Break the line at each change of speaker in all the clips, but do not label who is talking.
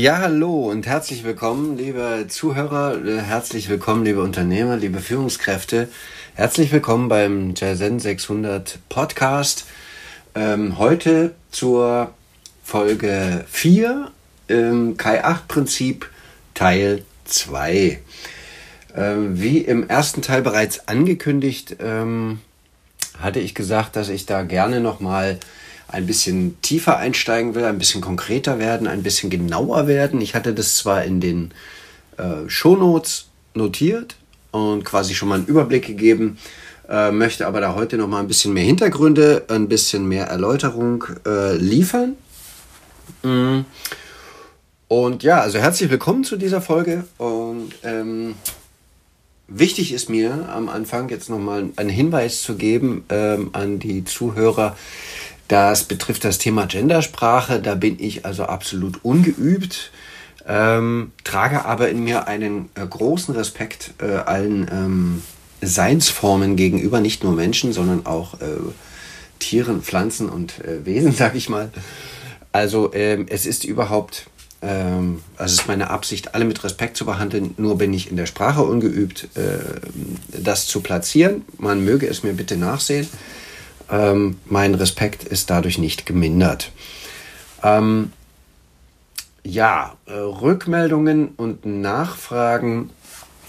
Ja, hallo und herzlich willkommen, liebe Zuhörer, äh, herzlich willkommen, liebe Unternehmer, liebe Führungskräfte. Herzlich willkommen beim Jazen 600 Podcast. Ähm, heute zur Folge 4, ähm, Kai-8-Prinzip, Teil 2. Ähm, wie im ersten Teil bereits angekündigt, ähm, hatte ich gesagt, dass ich da gerne nochmal ein bisschen tiefer einsteigen will, ein bisschen konkreter werden, ein bisschen genauer werden. Ich hatte das zwar in den äh, Shownotes notiert und quasi schon mal einen Überblick gegeben, äh, möchte aber da heute noch mal ein bisschen mehr Hintergründe, ein bisschen mehr Erläuterung äh, liefern. Mm. Und ja, also herzlich willkommen zu dieser Folge und ähm, Wichtig ist mir am Anfang jetzt nochmal einen Hinweis zu geben ähm, an die Zuhörer. Das betrifft das Thema Gendersprache. Da bin ich also absolut ungeübt, ähm, trage aber in mir einen äh, großen Respekt äh, allen ähm, Seinsformen gegenüber, nicht nur Menschen, sondern auch äh, Tieren, Pflanzen und äh, Wesen, sag ich mal. Also ähm, es ist überhaupt ähm, also es ist meine Absicht, alle mit Respekt zu behandeln. Nur bin ich in der Sprache ungeübt, äh, das zu platzieren. Man möge es mir bitte nachsehen. Ähm, mein Respekt ist dadurch nicht gemindert. Ähm, ja, äh, Rückmeldungen und Nachfragen,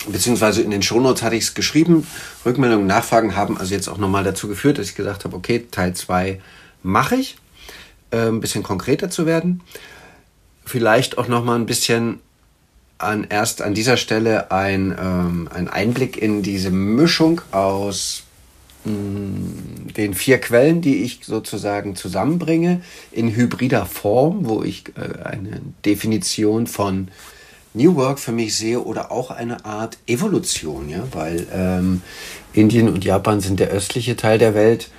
beziehungsweise in den Shownotes hatte ich es geschrieben. Rückmeldungen und Nachfragen haben also jetzt auch nochmal dazu geführt, dass ich gesagt habe, okay, Teil 2 mache ich, äh, ein bisschen konkreter zu werden vielleicht auch noch mal ein bisschen an, erst an dieser Stelle ein, ähm, ein Einblick in diese Mischung aus mh, mm, den vier Quellen, die ich sozusagen zusammenbringe, in hybrider Form, wo ich äh, eine Definition von New Work für mich sehe oder auch eine Art Evolution, ja, weil ähm, Indien und Japan sind der östliche Teil der Welt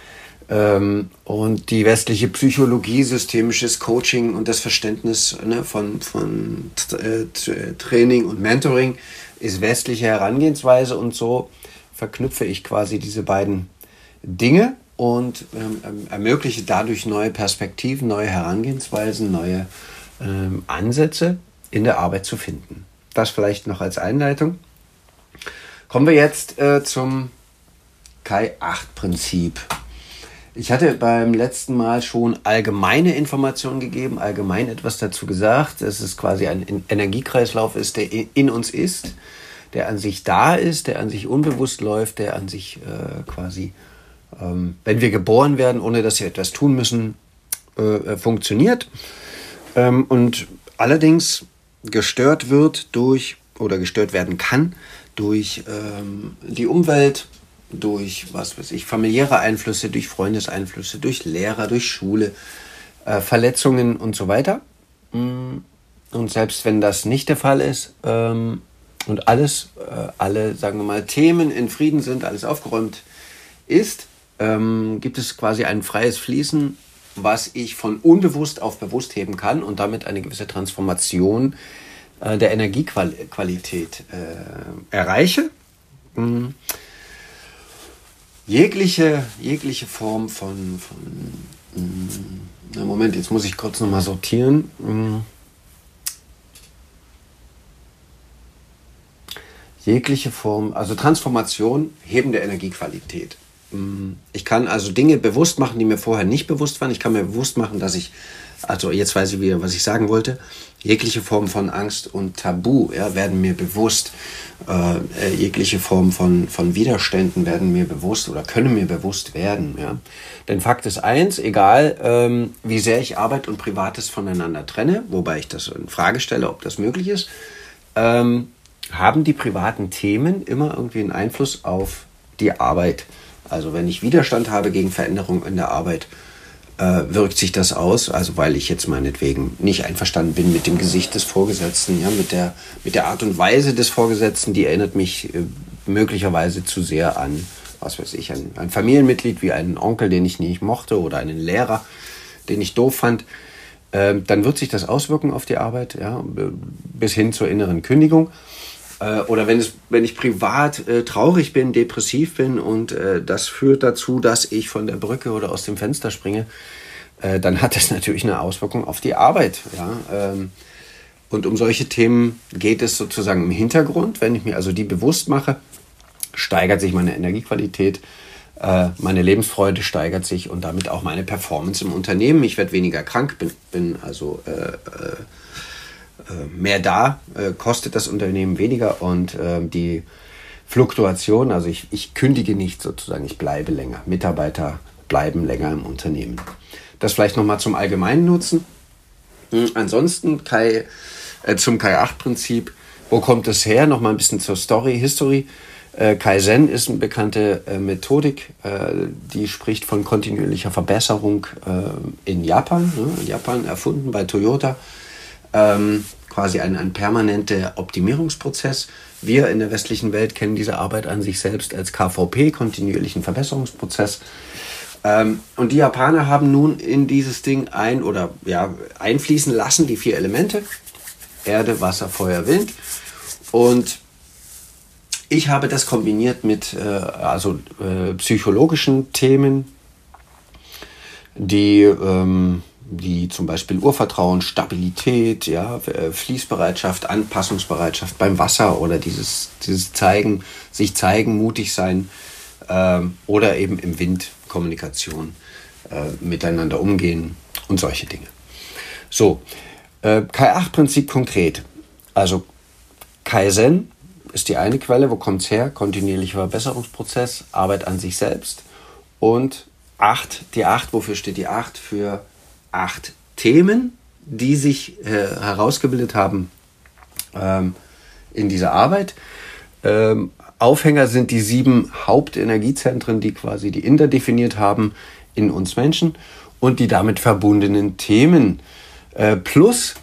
ähm, und die westliche Psychologie, systemisches Coaching und das Verständnis ne, von, von äh, Training und Mentoring ist westliche Herangehensweise und so verknüpfe ich quasi diese beiden Dinge und ähm, ähm, ermögliche dadurch neue Perspektiven, neue Herangehensweisen, neue ähm, Ansätze in der Arbeit zu finden. Das vielleicht noch als Einleitung. Kommen wir jetzt äh, zum Kai-8-Prinzip. Ich hatte beim letzten Mal schon allgemeine Informationen gegeben, allgemein etwas dazu gesagt, dass es quasi ein Energiekreislauf ist, der in uns ist, der an sich da ist, der an sich unbewusst läuft, der an sich äh, quasi, ähm, wenn wir geboren werden, ohne dass wir etwas tun müssen, äh, äh funktioniert. Ähm, und allerdings gestört wird durch oder gestört werden kann durch ähm, die Umwelt, durch, was weiß ich, familiäre Einflüsse, durch Freundeseinflüsse, durch Lehrer, durch Schule, äh, Verletzungen und so weiter. Mm. Und selbst wenn das nicht der Fall ist ähm, und alles, äh, alle, sagen wir mal, Themen in Frieden sind, alles aufgeräumt ist, ähm, gibt es quasi ein freies Fließen, was ich von unbewusst auf bewusst heben kann und damit eine gewisse Transformation äh, der Energiequalität äh, erreiche. Mm jegliche, jegliche Form von, von mm, Moment, jetzt muss ich kurz nochmal sortieren. Mm. Jegliche Form, also Transformation, Heben der Energiequalität. Mm. Ich kann also Dinge bewusst machen, die mir vorher nicht bewusst waren. Ich kann mir bewusst machen, dass ich, also jetzt weiß ich wieder, was ich sagen wollte. Jegliche Form von Angst und Tabu ja, werden mir bewusst. Äh, jegliche Form von, von Widerständen werden mir bewusst oder können mir bewusst werden. Ja. Denn Fakt ist eins, egal ähm, wie sehr ich Arbeit und Privates voneinander trenne, wobei ich das in Frage stelle, ob das möglich ist, ähm, haben die privaten Themen immer irgendwie einen Einfluss auf die Arbeit. Also wenn ich Widerstand habe gegen Veränderung in der Arbeit, äh, wirkt sich das aus, also weil ich jetzt meinetwegen nicht einverstanden bin mit dem Gesicht des Vorgesetzten, ja, mit der, mit der Art und Weise des Vorgesetzten, die erinnert mich äh, möglicherweise zu sehr an, was weiß ich, ein, ein Familienmitglied wie einen Onkel, den ich nicht mochte oder einen Lehrer, den ich doof fand, äh, dann wird sich das auswirken auf die Arbeit, ja, bis hin zur inneren Kündigung. Äh, oder wenn, es, wenn ich privat äh, traurig bin, depressiv bin und äh, das führt dazu, dass ich von der Brücke oder aus dem Fenster springe, äh, dann hat das natürlich eine Auswirkung auf die Arbeit. Ja? Ähm, Und um solche Themen geht es sozusagen im Hintergrund. Wenn ich mir also die bewusst mache, steigert sich meine Energiequalität, äh, meine Lebensfreude steigert sich und damit auch meine Performance im Unternehmen. Ich werde weniger krank, bin, bin also äh, mehr da, äh, kostet das Unternehmen weniger und äh, die Fluktuation, also ich, ich kündige nicht sozusagen, ich bleibe länger. Mitarbeiter bleiben länger im Unternehmen. Das vielleicht nochmal zum allgemeinen Nutzen. Hm, ansonsten Kai äh, zum Kai-8-Prinzip. Wo kommt es her? Nochmal ein bisschen zur Story, History. Äh, Kaizen ist eine bekannte äh, Methodik, äh, die spricht von kontinuierlicher Verbesserung äh, in Japan. Ne? Japan erfunden bei Toyota. Ähm, quasi ein, ein permanenter Optimierungsprozess. Wir in der westlichen Welt kennen diese Arbeit an sich selbst als KVP, kontinuierlichen Verbesserungsprozess. Ähm, und die Japaner haben nun in dieses Ding ein oder ja, einfließen lassen die vier Elemente. Erde, Wasser, Feuer, Wind. Und ich habe das kombiniert mit äh, also, äh, psychologischen Themen, die, ähm, die zum Beispiel Urvertrauen, Stabilität, ja, äh, Fließbereitschaft, Anpassungsbereitschaft beim Wasser oder dieses, dieses Zeigen, sich zeigen, mutig sein ähm, oder eben im Wind Kommunikation, äh, miteinander umgehen und solche Dinge. So, äh, K8-Prinzip konkret. Also Kaizen ist die eine Quelle, wo kommt es her? Kontinuierlicher Verbesserungsprozess, Arbeit an sich selbst. Und 8, die 8, wofür steht die 8? Für 8 Themen, die sich äh, herausgebildet haben ähm, in dieser Arbeit. Ähm, Aufhänger sind die sieben Hauptenergiezentren, die quasi die Inder definiert haben in uns Menschen und die damit verbundenen Themen. Äh, plus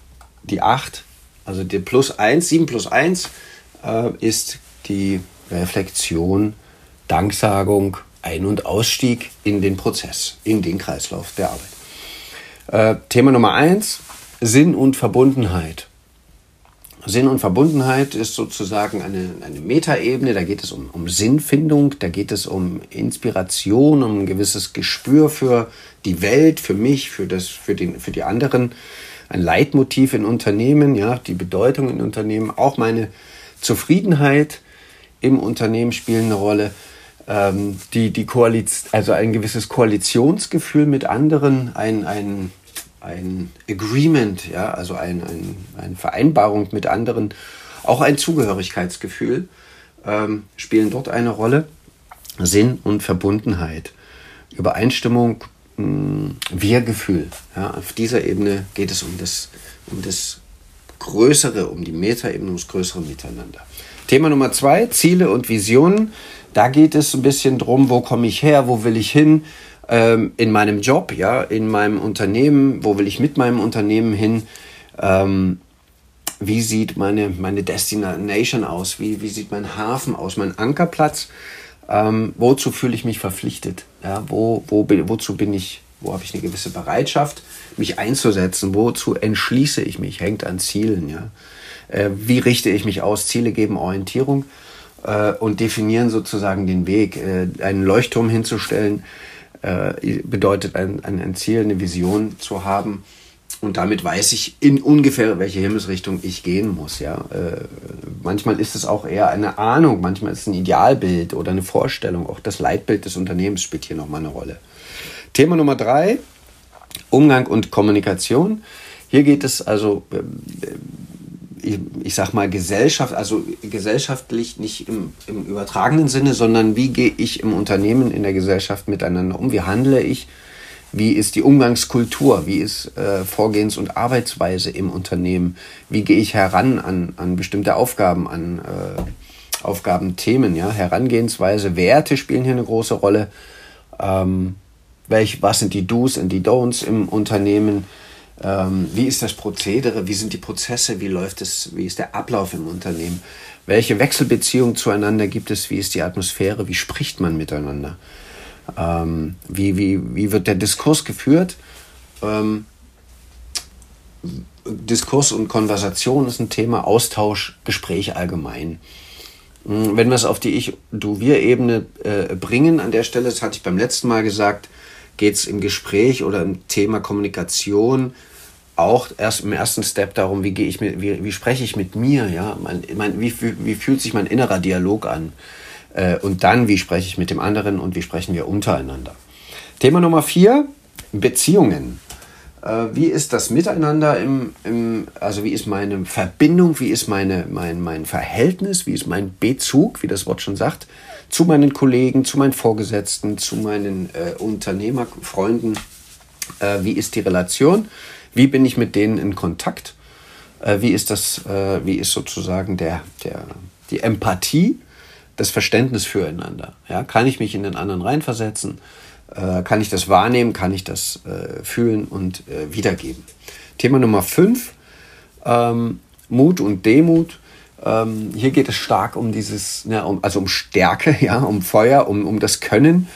die 8, also der plus 1, 7 plus 1 äh, ist die Reflexion, Danksagung, Ein- und Ausstieg in den Prozess, in den Kreislauf der Arbeit. Äh, Thema Nummer 1, Sinn und Verbundenheit. Sinn und Verbundenheit ist sozusagen eine, eine Metaebene, da geht es um, um Sinnfindung, da geht es um Inspiration, um ein gewisses Gespür für die Welt, für mich, für, das, für, den, für die anderen. Ein Leitmotiv in Unternehmen, ja, die Bedeutung in Unternehmen, auch meine Zufriedenheit im Unternehmen spielen eine Rolle. Ähm, die, die Koalition, also ein gewisses Koalitionsgefühl mit anderen, ein, ein ein Agreement, ja, also ein, ein, eine Vereinbarung mit anderen, auch ein Zugehörigkeitsgefühl ähm, spielen dort eine Rolle. Sinn und Verbundenheit, Übereinstimmung, mh, Wir-Gefühl. Ja, auf dieser Ebene geht es um das, um das Größere, um die Metaebene, um das größere Miteinander. Thema Nummer zwei, Ziele und Visionen. Da geht es ein bisschen drum, wo komme ich her, wo will ich hin, ähm, in meinem Job, ja, in meinem Unternehmen, wo will ich mit meinem Unternehmen hin, ähm, wie sieht meine, meine Destination aus, wie, wie sieht mein Hafen aus, mein Ankerplatz, ähm, wozu fühle ich mich verpflichtet, ja, wo, wo, wozu bin ich, wo habe ich eine gewisse Bereitschaft, mich einzusetzen, wozu entschließe ich mich, hängt an Zielen, ja. Äh, wie richte ich mich aus? Ziele geben Orientierung äh, und definieren sozusagen den Weg. Äh, einen Leuchtturm hinzustellen, äh, bedeutet ein, ein, ein Ziel, eine Vision zu haben. Und damit weiß ich in ungefähr, welche Himmelsrichtung ich gehen muss. Ja? Äh, manchmal ist es auch eher eine Ahnung, manchmal ist es ein Idealbild oder eine Vorstellung. Auch das Leitbild des Unternehmens spielt hier nochmal eine Rolle. Thema Nummer drei, Umgang und Kommunikation. Hier geht es also äh, ich, ich sag mal, Gesellschaft, also gesellschaftlich nicht im, im übertragenen Sinne, sondern wie gehe ich im Unternehmen, in der Gesellschaft miteinander um? Wie handle ich? Wie ist die Umgangskultur? Wie ist äh, Vorgehens- und Arbeitsweise im Unternehmen? Wie gehe ich heran an, an bestimmte Aufgaben, an äh, Aufgabenthemen? Ja? Herangehensweise, Werte spielen hier eine große Rolle. Ähm, welch, was sind die Do's und die Don'ts im Unternehmen? Ähm, wie ist das Prozedere? Wie sind die Prozesse? Wie läuft es? Wie ist der Ablauf im Unternehmen? Welche Wechselbeziehungen zueinander gibt es? Wie ist die Atmosphäre? Wie spricht man miteinander? Ähm, wie, wie, wie wird der Diskurs geführt? Ähm, Diskurs und Konversation ist ein Thema, Austausch, Gespräch allgemein. Hm, wenn wir es auf die Ich-Du-Wir-Ebene äh, bringen, an der Stelle, das hatte ich beim letzten Mal gesagt, geht es im Gespräch oder im Thema Kommunikation auch erst im ersten Step darum, wie gehe ich mit, wie, wie spreche ich mit mir, ja, mein, mein, wie, wie, fühlt sich mein innerer Dialog an? Äh, und dann, wie spreche ich mit dem anderen und wie sprechen wir untereinander. Thema Nummer vier, Beziehungen. Äh, wie ist das Miteinander im, im, also wie ist meine Verbindung, wie ist meine, mein, mein Verhältnis, wie ist mein Bezug, wie das Wort schon sagt, zu meinen Kollegen, zu meinen Vorgesetzten, zu meinen äh, Unternehmerfreunden, äh, wie ist die Relation, wie bin ich mit denen in Kontakt, äh, wie ist das, äh, wie ist sozusagen der, der, die Empathie, das Verständnis füreinander. Ja? Kann ich mich in den anderen reinversetzen? Äh, kann ich das wahrnehmen? Kann ich das fühlen und wiedergeben? Thema Nummer 5, ähm, Mut und Demut. Ähm, hier geht es stark um dieses, ne, um, also um Stärke, ja, um Feuer, um, um das Können,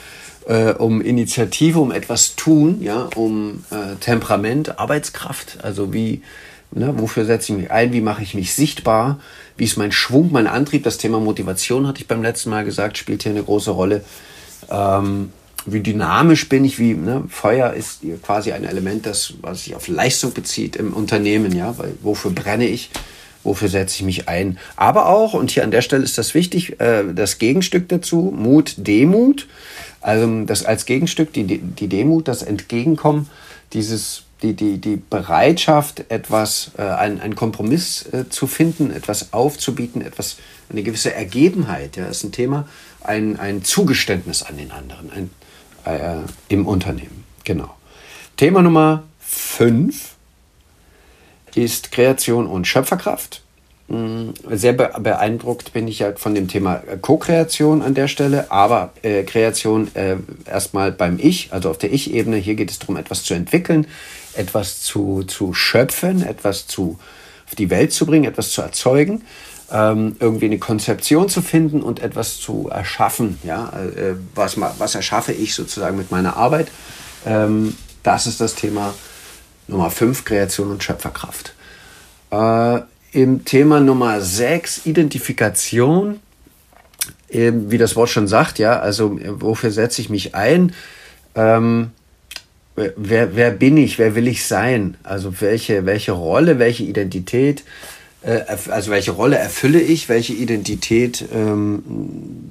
äh, um Initiative, um etwas tun, ja, um äh, Temperament, Arbeitskraft. Also wie, ne, wofür setze ich mich ein? Wie mache ich mich sichtbar? Wie ist mein Schwung, mein Antrieb? Das Thema Motivation hatte ich beim letzten Mal gesagt, spielt hier eine große Rolle. Ähm, wie dynamisch bin ich, wie ne, Feuer ist quasi ein Element, das was sich auf Leistung bezieht im Unternehmen, ja, weil wofür brenne ich, wofür setze ich mich ein. Aber auch, und hier an der Stelle ist das wichtig, äh, das Gegenstück dazu, Mut, Demut. Also das als Gegenstück, die, die Demut, das Entgegenkommen, dieses, die, die, die Bereitschaft, etwas, äh, einen, einen Kompromiss äh, zu finden, etwas aufzubieten, etwas, eine gewisse Ergebenheit, ja, ist ein Thema, ein, ein Zugeständnis an den anderen, ein, äh, im Unternehmen. Genau. Thema Nummer 5 ist Kreation und Schöpferkraft. Mm, sehr beeindruckt bin ich ja von dem Thema Co-Kreation an der Stelle, aber äh, Kreation äh, erstmal beim Ich, also auf der Ich-Ebene. Hier geht es darum, etwas zu entwickeln, etwas zu, zu schöpfen, etwas zu, auf die Welt zu bringen, etwas zu erzeugen ähm, irgendwie eine Konzeption zu finden und etwas zu erschaffen. Ja? Äh, was, was erschaffe ich sozusagen mit meiner Arbeit? Ähm, das ist das Thema Nummer 5, Kreation und Schöpferkraft. Äh, Im Thema Nummer 6, Identifikation, eben, wie das Wort schon sagt, ja, also wofür setze ich mich ein? Ähm, wer, wer bin ich? Wer will ich sein? Also welche, welche Rolle, welche Identität äh, also welche Rolle erfülle ich, welche Identität ähm,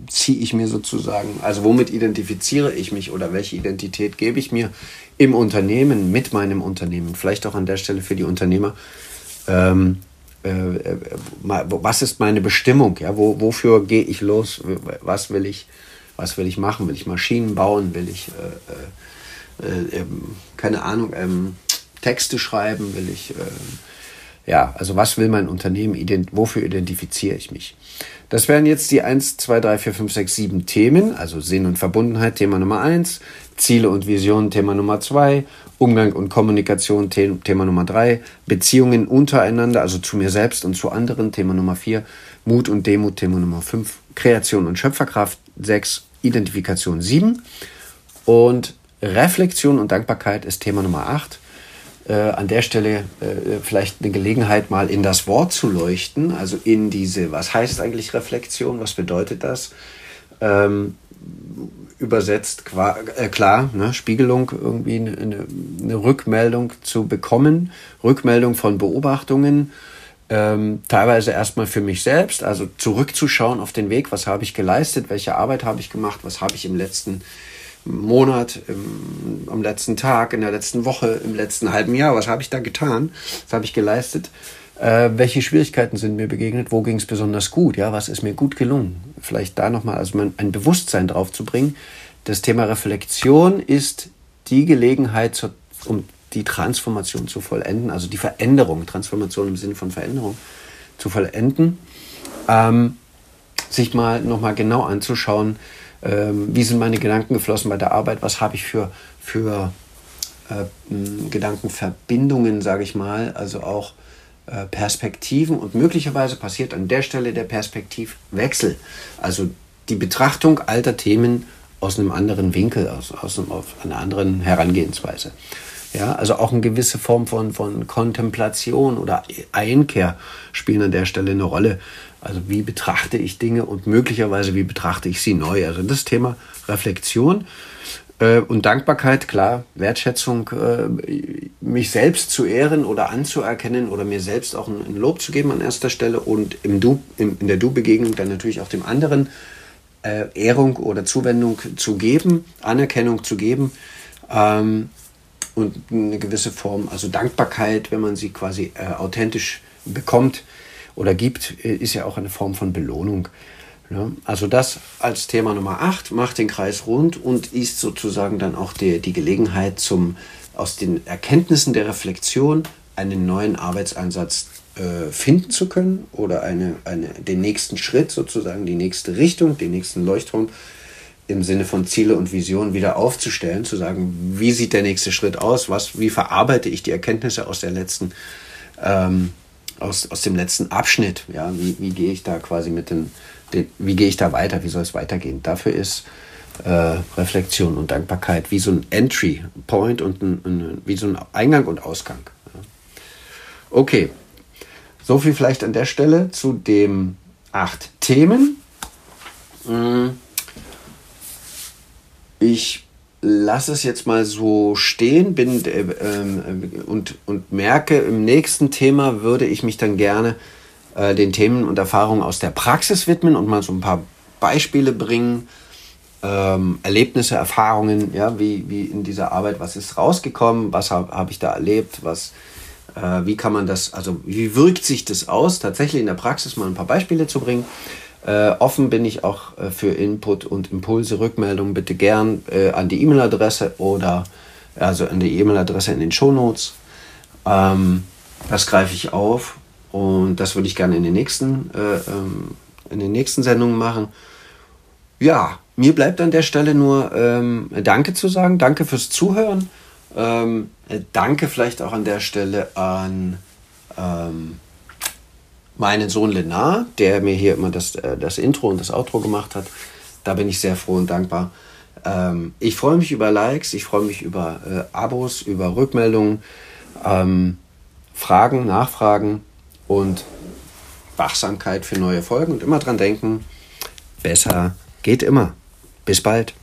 ziehe ich mir sozusagen, also womit identifiziere ich mich oder welche Identität gebe ich mir im Unternehmen, mit meinem Unternehmen, vielleicht auch an der Stelle für die Unternehmer. Ähm, äh, äh was ist meine Bestimmung? Ja? Wo, wofür gehe ich los? Was will ich, was will ich machen? Will ich Maschinen bauen? Will ich, äh, äh, ähm, keine Ahnung, ähm, Texte schreiben? Will ich ja, also was will mein Unternehmen, ident wofür identifiziere ich mich? Das wären jetzt die 1, 2, 3, 4, 5, 6, 7 Themen, also Sinn und Verbundenheit, Thema Nummer 1, Ziele und Visionen, Thema Nummer 2, Umgang und Kommunikation, The Thema Nummer 3, Beziehungen untereinander, also zu mir selbst und zu anderen, Thema Nummer 4, Mut und Demut, Thema Nummer 5, Kreation und Schöpferkraft, 6, Identifikation 7 und Reflexion und Dankbarkeit ist Thema Nummer 8 äh, an der Stelle äh, vielleicht eine Gelegenheit, mal in das Wort zu leuchten, also in diese, was heißt eigentlich Reflexion, was bedeutet das? Ähm, übersetzt äh, klar, ne, Spiegelung, irgendwie eine, eine, Rückmeldung zu bekommen, Rückmeldung von Beobachtungen, ähm, teilweise erstmal für mich selbst, also zurückzuschauen auf den Weg, was habe ich geleistet, welche Arbeit habe ich gemacht, was habe ich im letzten Monat, im, am letzten Tag, in der letzten Woche, im letzten halben Jahr, was habe ich da getan, was habe ich geleistet, äh, welche Schwierigkeiten sind mir begegnet, wo ging es besonders gut, ja, was ist mir gut gelungen. Vielleicht da nochmal also ein Bewusstsein drauf zu bringen. Das Thema Reflexion ist die Gelegenheit, zu, um die Transformation zu vollenden, also die Veränderung, Transformation im Sinne von Veränderung zu vollenden, ähm, sich mal nochmal genau anzuschauen, ähm, wie sind meine Gedanken geflossen bei der Arbeit, was habe ich für, für äh, Gedankenverbindungen, sage ich mal, also auch äh, Perspektiven und möglicherweise passiert an der Stelle der Perspektivwechsel, also die Betrachtung alter Themen aus einem anderen Winkel, aus, aus einem, einer anderen Herangehensweise. Ja, also auch eine gewisse Form von, von Kontemplation oder Einkehr spielen an der Stelle eine Rolle. Also wie betrachte ich Dinge und möglicherweise wie betrachte ich sie neu. Also das Thema Reflexion. Äh, und Dankbarkeit, klar, Wertschätzung, äh, mich selbst zu ehren oder anzuerkennen oder mir selbst auch ein, Lob zu geben an erster Stelle und im du, in der Du-Begegnung dann natürlich auch dem anderen äh, Ehrung oder Zuwendung zu geben, Anerkennung zu geben ähm, und eine gewisse Form, also Dankbarkeit, wenn man sie quasi äh, authentisch bekommt oder gibt, ist ja auch eine Form von Belohnung. Also das als Thema Nummer 8 macht den Kreis rund und ist sozusagen dann auch die, die Gelegenheit, zum, aus den Erkenntnissen der Reflexion einen neuen Arbeitseinsatz äh, finden zu können oder eine, eine, den nächsten Schritt sozusagen, die nächste Richtung, den nächsten Leuchtturm im Sinne von Ziele und Visionen wieder aufzustellen, zu sagen, wie sieht der nächste Schritt aus, was, wie verarbeite ich die Erkenntnisse aus der letzten ähm, aus, aus dem letzten Abschnitt. Ja, wie, wie gehe ich da quasi mit den, den, wie gehe ich da weiter, wie soll es weitergehen? Dafür ist äh, Reflexion und Dankbarkeit wie so ein Entry Point und ein, ein, wie so ein Eingang und Ausgang. Okay, so viel vielleicht an der Stelle zu den acht Themen. Hm. Ich lasse es jetzt mal so stehen bin, äh, äh, und, und merke, im nächsten Thema würde ich mich dann gerne äh, den Themen und Erfahrungen aus der Praxis widmen und mal so ein paar Beispiele bringen, ähm, Erlebnisse, Erfahrungen, ja, wie, wie in dieser Arbeit, was ist rausgekommen, was habe hab ich da erlebt, was, äh, wie kann man das, also wie wirkt sich das aus, tatsächlich in der Praxis mal ein paar Beispiele zu bringen. Äh, offen bin ich auch äh, für Input und Impulse, Rückmeldungen bitte gern äh, an die E-Mail-Adresse oder also an die E-Mail-Adresse in den Shownotes. Ähm, das greife ich auf und das würde ich gerne in den nächsten, äh, ähm, in den nächsten Sendungen machen. Ja, mir bleibt an der Stelle nur ähm, Danke zu sagen. Danke fürs Zuhören. Ähm, äh, danke vielleicht auch an der Stelle an ähm, meinen Sohn Lenar, der mir hier immer das, äh, das Intro und das Outro gemacht hat. Da bin ich sehr froh und dankbar. Ähm, ich freue mich über Likes, ich freue mich über äh, Abos, über Rückmeldungen, ähm, Fragen, Nachfragen und Wachsamkeit für neue Folgen und immer dran denken, besser geht immer. Bis bald.